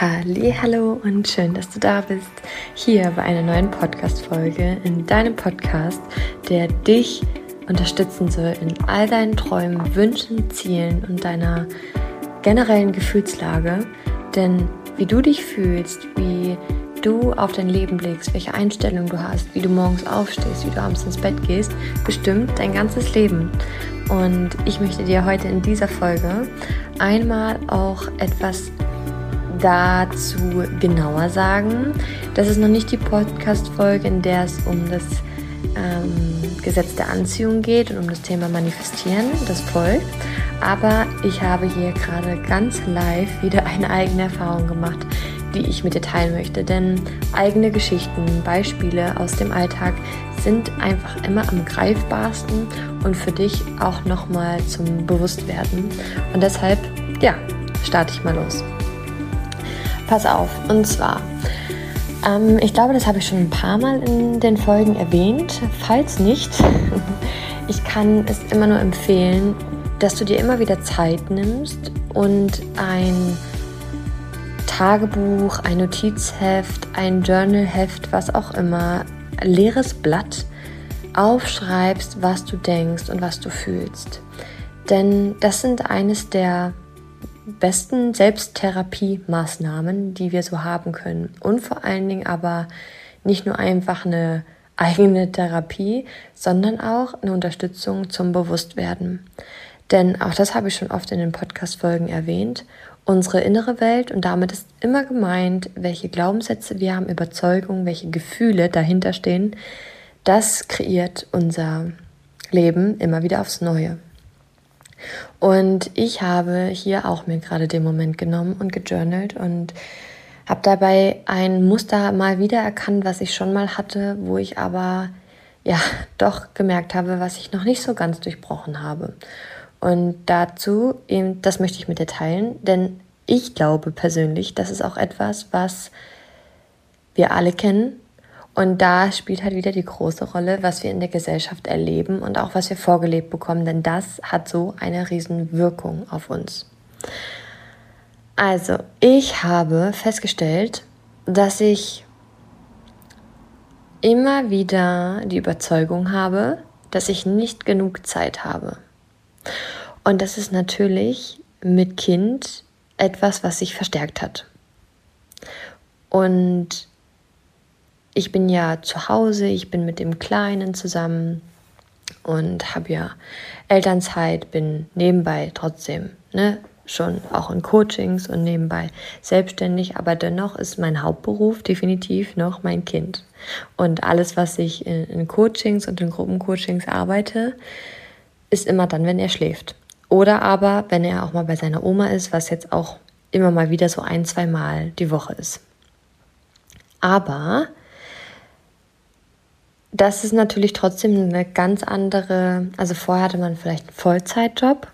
Hallo und schön, dass du da bist. Hier bei einer neuen Podcast-Folge in deinem Podcast, der dich unterstützen soll in all deinen Träumen, Wünschen, Zielen und deiner generellen Gefühlslage. Denn wie du dich fühlst, wie du auf dein Leben blickst, welche Einstellung du hast, wie du morgens aufstehst, wie du abends ins Bett gehst, bestimmt dein ganzes Leben. Und ich möchte dir heute in dieser Folge einmal auch etwas dazu genauer sagen. Das ist noch nicht die Podcast-Folge, in der es um das ähm, Gesetz der Anziehung geht und um das Thema Manifestieren. Das folgt. Aber ich habe hier gerade ganz live wieder eine eigene Erfahrung gemacht, die ich mit dir teilen möchte. Denn eigene Geschichten, Beispiele aus dem Alltag sind einfach immer am greifbarsten und für dich auch nochmal zum Bewusstwerden. Und deshalb, ja, starte ich mal los. Pass auf, und zwar, ähm, ich glaube, das habe ich schon ein paar Mal in den Folgen erwähnt. Falls nicht, ich kann es immer nur empfehlen, dass du dir immer wieder Zeit nimmst und ein Tagebuch, ein Notizheft, ein Journalheft, was auch immer, leeres Blatt aufschreibst, was du denkst und was du fühlst. Denn das sind eines der besten Selbsttherapie-Maßnahmen, die wir so haben können. Und vor allen Dingen aber nicht nur einfach eine eigene Therapie, sondern auch eine Unterstützung zum Bewusstwerden. Denn auch das habe ich schon oft in den Podcast-Folgen erwähnt. Unsere innere Welt und damit ist immer gemeint, welche Glaubenssätze wir haben, Überzeugungen, welche Gefühle dahinter stehen, das kreiert unser Leben immer wieder aufs Neue. Und ich habe hier auch mir gerade den Moment genommen und gejournalt und habe dabei ein Muster mal wieder erkannt, was ich schon mal hatte, wo ich aber ja doch gemerkt habe, was ich noch nicht so ganz durchbrochen habe. Und dazu, eben, das möchte ich mit dir teilen, denn ich glaube persönlich, das ist auch etwas, was wir alle kennen, und da spielt halt wieder die große Rolle, was wir in der Gesellschaft erleben und auch was wir vorgelebt bekommen, denn das hat so eine riesen Wirkung auf uns. Also, ich habe festgestellt, dass ich immer wieder die Überzeugung habe, dass ich nicht genug Zeit habe. Und das ist natürlich mit Kind etwas, was sich verstärkt hat. Und ich bin ja zu Hause, ich bin mit dem Kleinen zusammen und habe ja Elternzeit, bin nebenbei trotzdem ne, schon auch in Coachings und nebenbei selbstständig, aber dennoch ist mein Hauptberuf definitiv noch mein Kind. Und alles, was ich in, in Coachings und in Gruppencoachings arbeite, ist immer dann, wenn er schläft. Oder aber, wenn er auch mal bei seiner Oma ist, was jetzt auch immer mal wieder so ein, zwei Mal die Woche ist. Aber das ist natürlich trotzdem eine ganz andere, also vorher hatte man vielleicht einen Vollzeitjob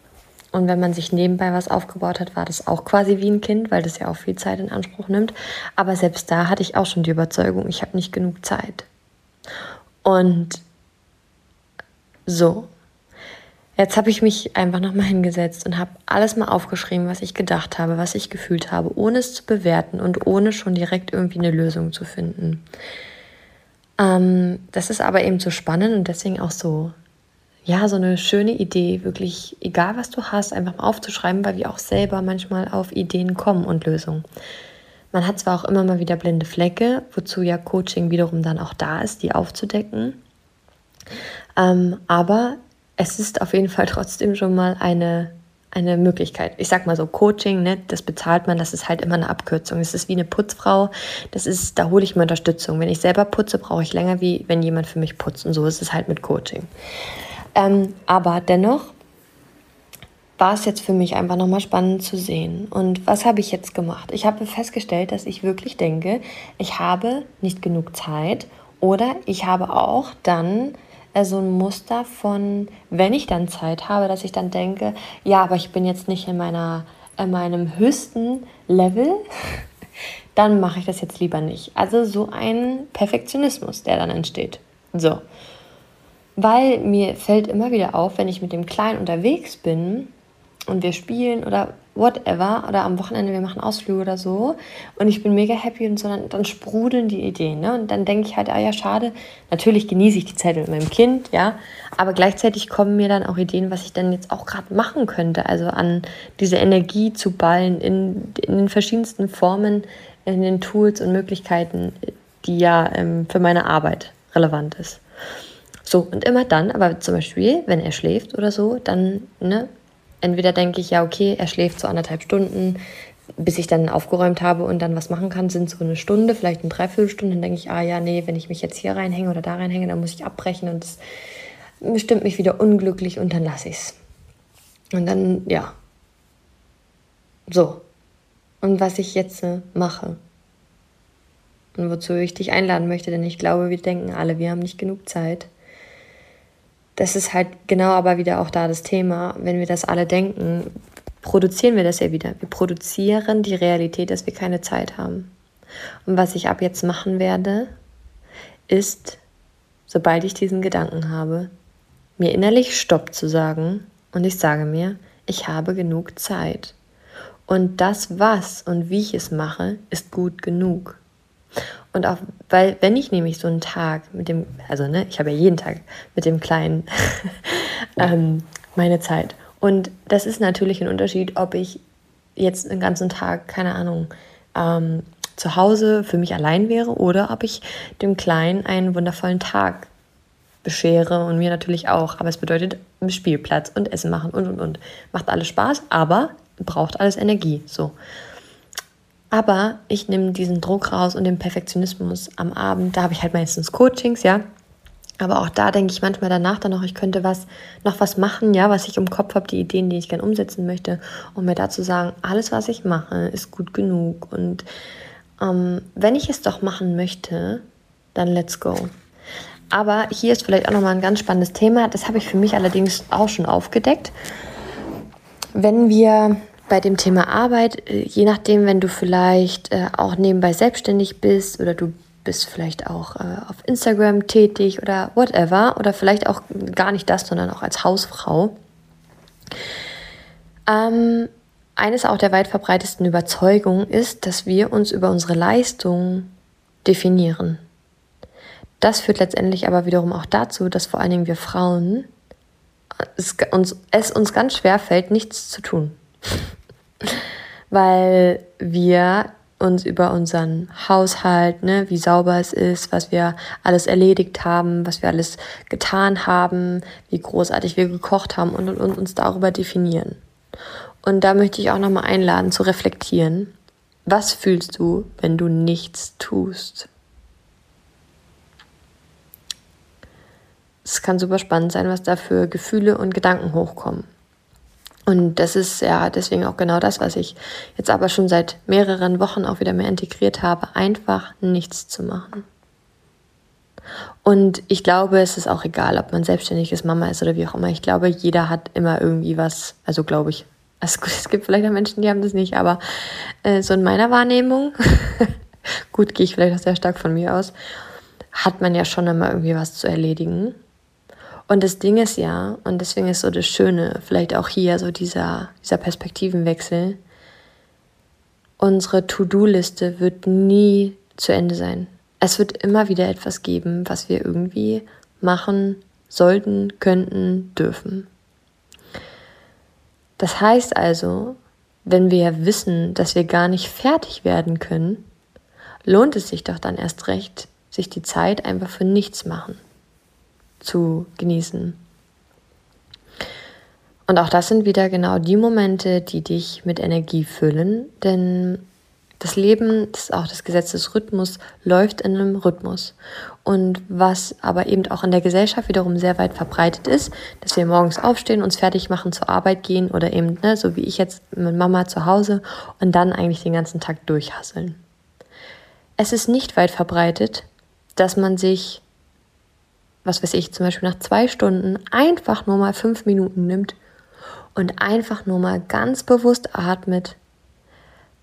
und wenn man sich nebenbei was aufgebaut hat, war das auch quasi wie ein Kind, weil das ja auch viel Zeit in Anspruch nimmt. Aber selbst da hatte ich auch schon die Überzeugung, ich habe nicht genug Zeit. Und so. Jetzt habe ich mich einfach nochmal hingesetzt und habe alles mal aufgeschrieben, was ich gedacht habe, was ich gefühlt habe, ohne es zu bewerten und ohne schon direkt irgendwie eine Lösung zu finden. Ähm, das ist aber eben so spannend und deswegen auch so, ja, so eine schöne Idee, wirklich, egal was du hast, einfach mal aufzuschreiben, weil wir auch selber manchmal auf Ideen kommen und Lösungen. Man hat zwar auch immer mal wieder blinde Flecke, wozu ja Coaching wiederum dann auch da ist, die aufzudecken. Ähm, aber es ist auf jeden Fall trotzdem schon mal eine eine Möglichkeit. Ich sag mal so, Coaching, ne, das bezahlt man, das ist halt immer eine Abkürzung. Das ist wie eine Putzfrau, das ist, da hole ich mir Unterstützung. Wenn ich selber putze, brauche ich länger, wie wenn jemand für mich putzt. Und so ist es halt mit Coaching. Ähm, aber dennoch war es jetzt für mich einfach nochmal spannend zu sehen. Und was habe ich jetzt gemacht? Ich habe festgestellt, dass ich wirklich denke, ich habe nicht genug Zeit oder ich habe auch dann so ein Muster von, wenn ich dann Zeit habe, dass ich dann denke, ja, aber ich bin jetzt nicht in meiner in meinem höchsten Level, dann mache ich das jetzt lieber nicht. Also so ein Perfektionismus, der dann entsteht. So. Weil mir fällt immer wieder auf, wenn ich mit dem Kleinen unterwegs bin, und wir spielen oder whatever oder am Wochenende wir machen Ausflüge oder so und ich bin mega happy und so, dann, dann sprudeln die Ideen. Ne? Und dann denke ich halt, ah ja, schade, natürlich genieße ich die Zeit mit meinem Kind, ja, aber gleichzeitig kommen mir dann auch Ideen, was ich dann jetzt auch gerade machen könnte, also an diese Energie zu ballen in, in den verschiedensten Formen, in den Tools und Möglichkeiten, die ja ähm, für meine Arbeit relevant ist. So, und immer dann, aber zum Beispiel, wenn er schläft oder so, dann, ne, entweder denke ich, ja, okay, er schläft so anderthalb Stunden, bis ich dann aufgeräumt habe und dann was machen kann, sind so eine Stunde, vielleicht eine Dreiviertelstunde. Dann denke ich, ah ja, nee, wenn ich mich jetzt hier reinhänge oder da reinhänge, dann muss ich abbrechen und das bestimmt mich wieder unglücklich und dann lasse ich es. Und dann, ja. So. Und was ich jetzt äh, mache. Und wozu ich dich einladen möchte, denn ich glaube, wir denken alle, wir haben nicht genug Zeit das ist halt genau aber wieder auch da das Thema. Wenn wir das alle denken, produzieren wir das ja wieder. Wir produzieren die Realität, dass wir keine Zeit haben. Und was ich ab jetzt machen werde, ist, sobald ich diesen Gedanken habe, mir innerlich Stopp zu sagen und ich sage mir, ich habe genug Zeit. Und das, was und wie ich es mache, ist gut genug. Und auch, weil, wenn ich nämlich so einen Tag mit dem, also ne, ich habe ja jeden Tag mit dem Kleinen ähm, meine Zeit. Und das ist natürlich ein Unterschied, ob ich jetzt den ganzen Tag, keine Ahnung, ähm, zu Hause für mich allein wäre oder ob ich dem Kleinen einen wundervollen Tag beschere und mir natürlich auch. Aber es bedeutet Spielplatz und Essen machen und und und. Macht alles Spaß, aber braucht alles Energie. So. Aber ich nehme diesen Druck raus und den Perfektionismus am Abend. Da habe ich halt meistens Coachings, ja. Aber auch da denke ich manchmal danach dann noch, ich könnte was, noch was machen, ja, was ich im Kopf habe, die Ideen, die ich gerne umsetzen möchte, um mir dazu sagen, alles, was ich mache, ist gut genug. Und ähm, wenn ich es doch machen möchte, dann let's go. Aber hier ist vielleicht auch nochmal ein ganz spannendes Thema. Das habe ich für mich allerdings auch schon aufgedeckt. Wenn wir bei dem Thema Arbeit, äh, je nachdem, wenn du vielleicht äh, auch nebenbei selbstständig bist oder du bist vielleicht auch äh, auf Instagram tätig oder whatever oder vielleicht auch gar nicht das, sondern auch als Hausfrau. Ähm, eines auch der weit verbreitesten Überzeugungen ist, dass wir uns über unsere Leistung definieren. Das führt letztendlich aber wiederum auch dazu, dass vor allen Dingen wir Frauen es uns, es uns ganz schwer fällt, nichts zu tun weil wir uns über unseren Haushalt, ne, wie sauber es ist, was wir alles erledigt haben, was wir alles getan haben, wie großartig wir gekocht haben und, und, und uns darüber definieren. Und da möchte ich auch nochmal einladen zu reflektieren. Was fühlst du, wenn du nichts tust? Es kann super spannend sein, was da für Gefühle und Gedanken hochkommen. Und das ist ja deswegen auch genau das, was ich jetzt aber schon seit mehreren Wochen auch wieder mehr integriert habe, einfach nichts zu machen. Und ich glaube, es ist auch egal, ob man selbstständig ist, Mama ist oder wie auch immer. Ich glaube, jeder hat immer irgendwie was, also glaube ich. Es gibt vielleicht auch Menschen, die haben das nicht, aber äh, so in meiner Wahrnehmung, gut, gehe ich vielleicht auch sehr stark von mir aus, hat man ja schon immer irgendwie was zu erledigen. Und das Ding ist ja, und deswegen ist so das Schöne, vielleicht auch hier so dieser, dieser Perspektivenwechsel, unsere To-Do-Liste wird nie zu Ende sein. Es wird immer wieder etwas geben, was wir irgendwie machen sollten, könnten, dürfen. Das heißt also, wenn wir wissen, dass wir gar nicht fertig werden können, lohnt es sich doch dann erst recht, sich die Zeit einfach für nichts machen zu genießen. Und auch das sind wieder genau die Momente, die dich mit Energie füllen, denn das Leben, das ist auch das Gesetz des Rhythmus, läuft in einem Rhythmus. Und was aber eben auch in der Gesellschaft wiederum sehr weit verbreitet ist, dass wir morgens aufstehen, uns fertig machen, zur Arbeit gehen oder eben, ne, so wie ich jetzt mit Mama zu Hause und dann eigentlich den ganzen Tag durchhasseln. Es ist nicht weit verbreitet, dass man sich was weiß ich, zum Beispiel nach zwei Stunden einfach nur mal fünf Minuten nimmt und einfach nur mal ganz bewusst atmet,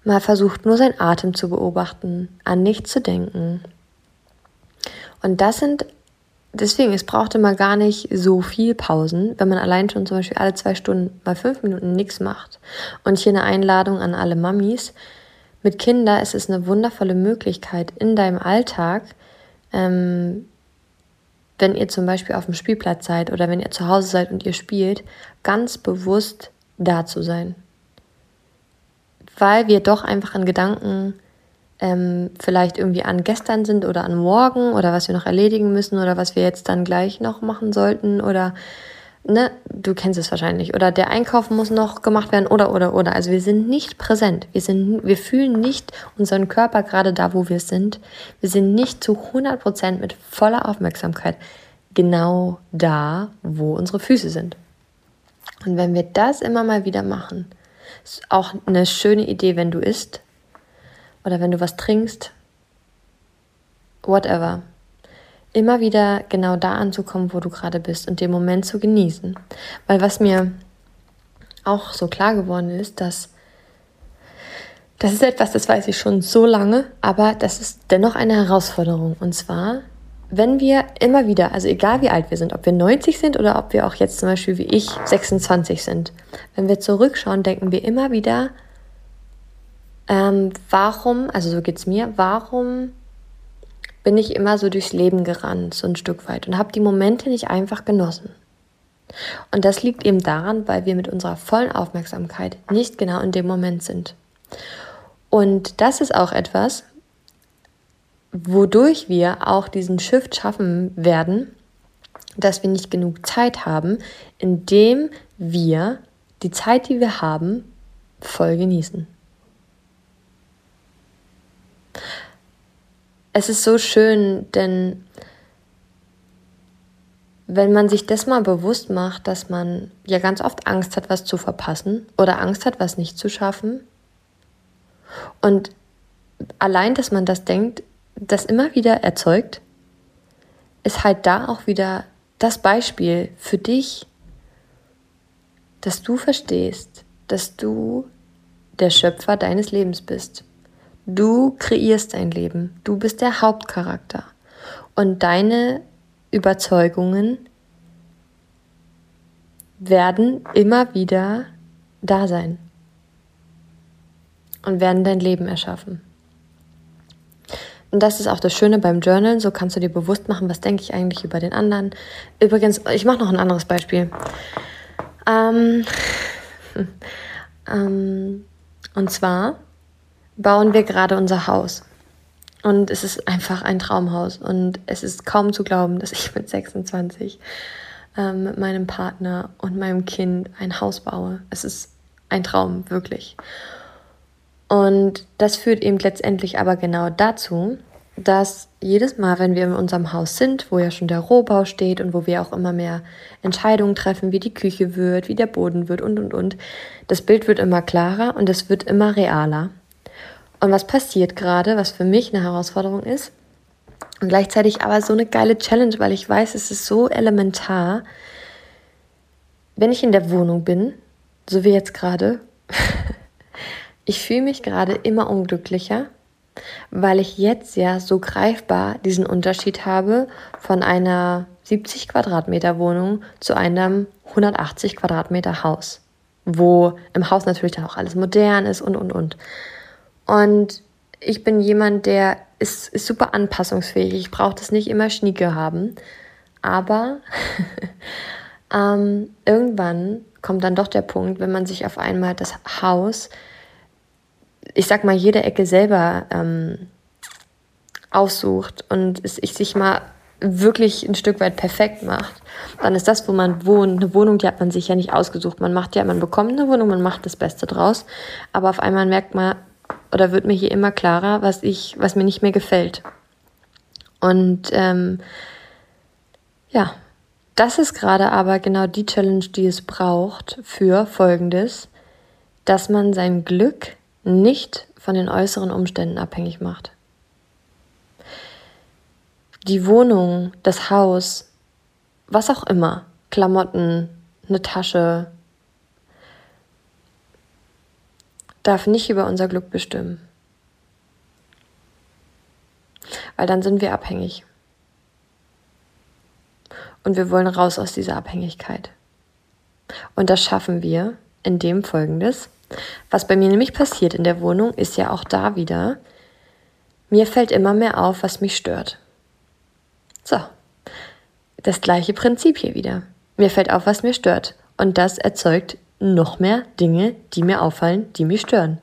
mal versucht nur seinen Atem zu beobachten, an nichts zu denken. Und das sind deswegen, es braucht immer gar nicht so viel Pausen, wenn man allein schon zum Beispiel alle zwei Stunden mal fünf Minuten nichts macht. Und hier eine Einladung an alle Mamis. Mit Kindern ist es eine wundervolle Möglichkeit in deinem Alltag, ähm, wenn ihr zum Beispiel auf dem Spielplatz seid oder wenn ihr zu Hause seid und ihr spielt, ganz bewusst da zu sein. Weil wir doch einfach in Gedanken ähm, vielleicht irgendwie an gestern sind oder an morgen oder was wir noch erledigen müssen oder was wir jetzt dann gleich noch machen sollten oder ne, du kennst es wahrscheinlich oder der Einkauf muss noch gemacht werden oder oder oder. Also wir sind nicht präsent. Wir sind, wir fühlen nicht unseren Körper gerade da, wo wir sind. Wir sind nicht zu 100 Prozent mit voller Aufmerksamkeit genau da, wo unsere Füße sind. Und wenn wir das immer mal wieder machen, ist auch eine schöne Idee, wenn du isst, oder wenn du was trinkst, whatever. Immer wieder genau da anzukommen, wo du gerade bist und den Moment zu genießen. Weil was mir auch so klar geworden ist, dass das ist etwas, das weiß ich schon so lange, aber das ist dennoch eine Herausforderung. Und zwar, wenn wir immer wieder, also egal wie alt wir sind, ob wir 90 sind oder ob wir auch jetzt zum Beispiel wie ich 26 sind, wenn wir zurückschauen, denken wir immer wieder, ähm, warum, also so geht es mir, warum bin ich immer so durchs Leben gerannt, so ein Stück weit und habe die Momente nicht einfach genossen. Und das liegt eben daran, weil wir mit unserer vollen Aufmerksamkeit nicht genau in dem Moment sind. Und das ist auch etwas, wodurch wir auch diesen Shift schaffen werden, dass wir nicht genug Zeit haben, indem wir die Zeit, die wir haben, voll genießen. Es ist so schön, denn wenn man sich das mal bewusst macht, dass man ja ganz oft Angst hat, was zu verpassen oder Angst hat, was nicht zu schaffen. Und allein, dass man das denkt, das immer wieder erzeugt, ist halt da auch wieder das Beispiel für dich, dass du verstehst, dass du der Schöpfer deines Lebens bist. Du kreierst dein Leben. Du bist der Hauptcharakter. Und deine Überzeugungen werden immer wieder da sein und werden dein Leben erschaffen. Und das ist auch das Schöne beim Journalen. So kannst du dir bewusst machen, was denke ich eigentlich über den anderen. Übrigens, ich mache noch ein anderes Beispiel. Ähm, ähm, und zwar bauen wir gerade unser Haus. Und es ist einfach ein Traumhaus. Und es ist kaum zu glauben, dass ich mit 26 ähm, mit meinem Partner und meinem Kind ein Haus baue. Es ist ein Traum, wirklich. Und das führt eben letztendlich aber genau dazu, dass jedes Mal, wenn wir in unserem Haus sind, wo ja schon der Rohbau steht und wo wir auch immer mehr Entscheidungen treffen, wie die Küche wird, wie der Boden wird und, und, und, das Bild wird immer klarer und es wird immer realer. Und was passiert gerade, was für mich eine Herausforderung ist und gleichzeitig aber so eine geile Challenge, weil ich weiß, es ist so elementar, wenn ich in der Wohnung bin, so wie jetzt gerade, ich fühle mich gerade immer unglücklicher, weil ich jetzt ja so greifbar diesen Unterschied habe von einer 70 Quadratmeter Wohnung zu einem 180 Quadratmeter Haus, wo im Haus natürlich dann auch alles modern ist und und und. Und ich bin jemand, der ist, ist super anpassungsfähig. Ich brauche das nicht immer schnieke haben. Aber ähm, irgendwann kommt dann doch der Punkt, wenn man sich auf einmal das Haus, ich sag mal, jede Ecke selber ähm, aussucht und es ich sich mal wirklich ein Stück weit perfekt macht, dann ist das, wo man wohnt, eine Wohnung, die hat man sich ja nicht ausgesucht. Man macht ja, man bekommt eine Wohnung, man macht das Beste draus, aber auf einmal merkt man, oder wird mir hier immer klarer, was ich, was mir nicht mehr gefällt. Und ähm, ja, das ist gerade aber genau die Challenge, die es braucht für Folgendes, dass man sein Glück nicht von den äußeren Umständen abhängig macht. Die Wohnung, das Haus, was auch immer, Klamotten, eine Tasche, darf nicht über unser Glück bestimmen. Weil dann sind wir abhängig. Und wir wollen raus aus dieser Abhängigkeit. Und das schaffen wir, indem folgendes. Was bei mir nämlich passiert in der Wohnung, ist ja auch da wieder, mir fällt immer mehr auf, was mich stört. So, das gleiche Prinzip hier wieder. Mir fällt auf, was mir stört. Und das erzeugt noch mehr Dinge, die mir auffallen, die mich stören.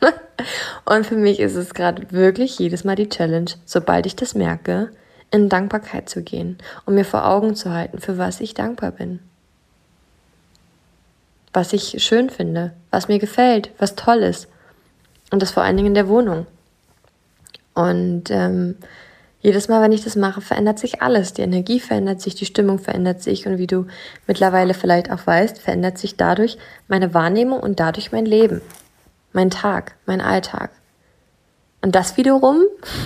und für mich ist es gerade wirklich jedes Mal die Challenge, sobald ich das merke, in Dankbarkeit zu gehen und mir vor Augen zu halten, für was ich dankbar bin. Was ich schön finde, was mir gefällt, was toll ist. Und das vor allen Dingen in der Wohnung. Und ähm, jedes Mal, wenn ich das mache, verändert sich alles. Die Energie verändert sich, die Stimmung verändert sich und wie du mittlerweile vielleicht auch weißt, verändert sich dadurch meine Wahrnehmung und dadurch mein Leben, mein Tag, mein Alltag. Und das wiederum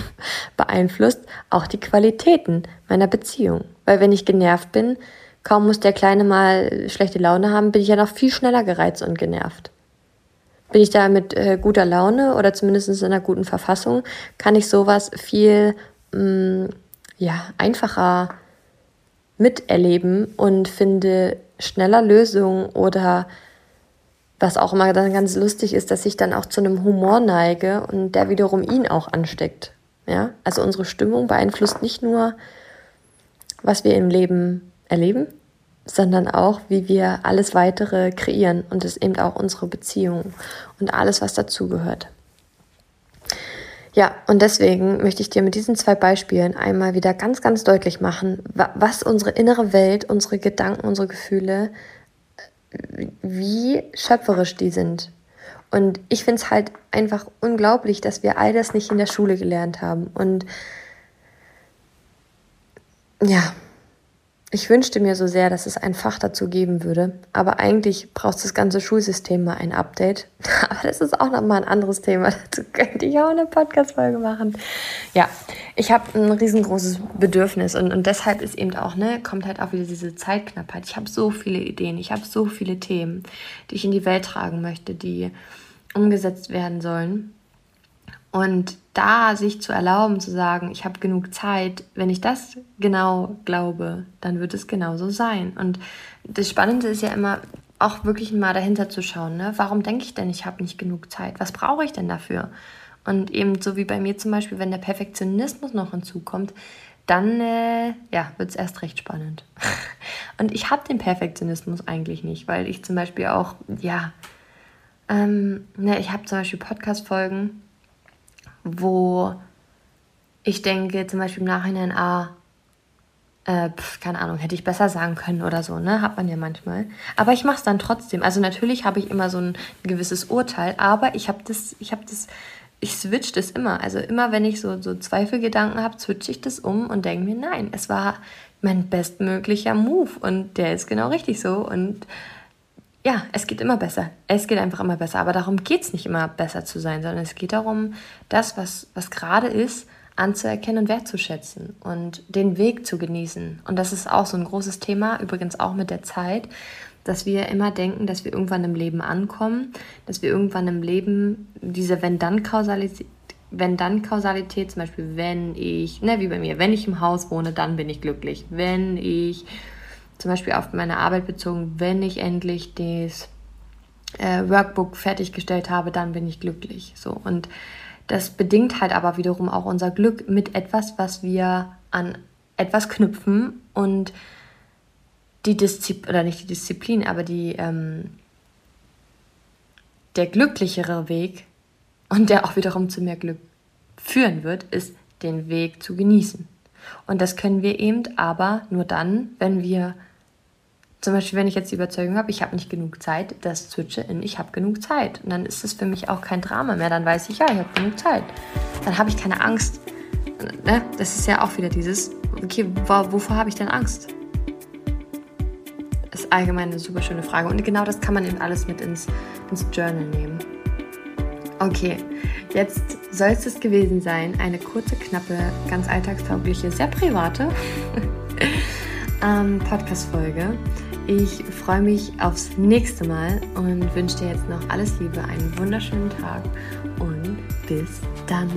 beeinflusst auch die Qualitäten meiner Beziehung. Weil wenn ich genervt bin, kaum muss der Kleine mal schlechte Laune haben, bin ich ja noch viel schneller gereizt und genervt. Bin ich da mit äh, guter Laune oder zumindest in einer guten Verfassung, kann ich sowas viel mh, mm, ja, einfacher miterleben und finde schneller Lösungen oder was auch immer dann ganz lustig ist, dass ich dann auch zu einem Humor neige und der wiederum ihn auch ansteckt. Ja, also unsere Stimmung beeinflusst nicht nur, was wir im Leben erleben, sondern auch, wie wir alles weitere kreieren und es eben auch unsere Beziehung und alles, was dazugehört. Ja, und deswegen möchte ich dir mit diesen zwei Beispielen einmal wieder ganz, ganz deutlich machen, was unsere innere Welt, unsere Gedanken, unsere Gefühle, wie schöpferisch die sind. Und ich finde es halt einfach unglaublich, dass wir all das nicht in der Schule gelernt haben. Und ja, ich wünschte mir so sehr, dass es ein Fach dazu geben würde, aber eigentlich braucht das ganze Schulsystem mal ein Update. Aber das ist auch nochmal ein anderes Thema. Dazu könnte ich auch eine Podcast-Folge machen. Ja, ich habe ein riesengroßes Bedürfnis und, und deshalb ist eben auch, ne, kommt halt auch wieder diese Zeitknappheit. Ich habe so viele Ideen, ich habe so viele Themen, die ich in die Welt tragen möchte, die umgesetzt werden sollen. Und da sich zu erlauben, zu sagen, ich habe genug Zeit, wenn ich das genau glaube, dann wird es genauso sein. Und das Spannende ist ja immer, auch wirklich mal dahinter zu schauen, ne? warum denke ich denn, ich habe nicht genug Zeit? Was brauche ich denn dafür? Und eben so wie bei mir zum Beispiel, wenn der Perfektionismus noch hinzukommt, dann äh, ja, wird es erst recht spannend. Und ich habe den Perfektionismus eigentlich nicht, weil ich zum Beispiel auch, ja, ähm, ne, ich habe zum Beispiel Podcast-Folgen, wo ich denke, zum Beispiel im Nachhinein, ah, äh, pf, keine Ahnung, hätte ich besser sagen können oder so, ne? Hat man ja manchmal. Aber ich mache es dann trotzdem. Also natürlich habe ich immer so ein gewisses Urteil, aber ich habe das, ich habe das, ich switch das immer. Also immer, wenn ich so, so Zweifelgedanken habe, switche ich das um und denke mir, nein, es war mein bestmöglicher Move und der ist genau richtig so und ja, es geht immer besser. Es geht einfach immer besser. Aber darum geht es nicht immer besser zu sein, sondern es geht darum, das, was, was gerade ist, anzuerkennen und wertzuschätzen und den Weg zu genießen. Und das ist auch so ein großes Thema, übrigens auch mit der Zeit, dass wir immer denken, dass wir irgendwann im Leben ankommen, dass wir irgendwann im Leben diese Wenn-Dann-Kausalität wenn dann Kausalität, zum Beispiel, wenn ich, ne, wie bei mir, wenn ich im Haus wohne, dann bin ich glücklich. Wenn ich zum Beispiel auf meine Arbeit bezogen, wenn ich endlich das äh, Workbook fertiggestellt habe, dann bin ich glücklich. So und das bedingt halt aber wiederum auch unser Glück mit etwas, was wir an etwas knüpfen und die Disziplin, oder nicht die Disziplin, aber die, ähm, der glücklichere Weg und der auch wiederum zu mehr Glück führen wird, ist den Weg zu genießen. Und das können wir eben aber nur dann, wenn wir zum Beispiel, wenn ich jetzt die Überzeugung habe, ich habe nicht genug Zeit, das switche in, ich habe genug Zeit. Und dann ist es für mich auch kein Drama mehr. Dann weiß ich, ja, ich habe genug Zeit. Dann habe ich keine Angst. Ne? Das ist ja auch wieder dieses, okay, wovor habe ich denn Angst? Das ist allgemein eine super schöne Frage. Und genau das kann man eben alles mit ins, ins Journal nehmen. Okay, jetzt soll es das gewesen sein. Eine kurze, knappe, ganz alltagstaugliche, sehr private ähm, Podcast-Folge. Ich freue mich aufs nächste Mal und wünsche dir jetzt noch alles Liebe, einen wunderschönen Tag und bis dann.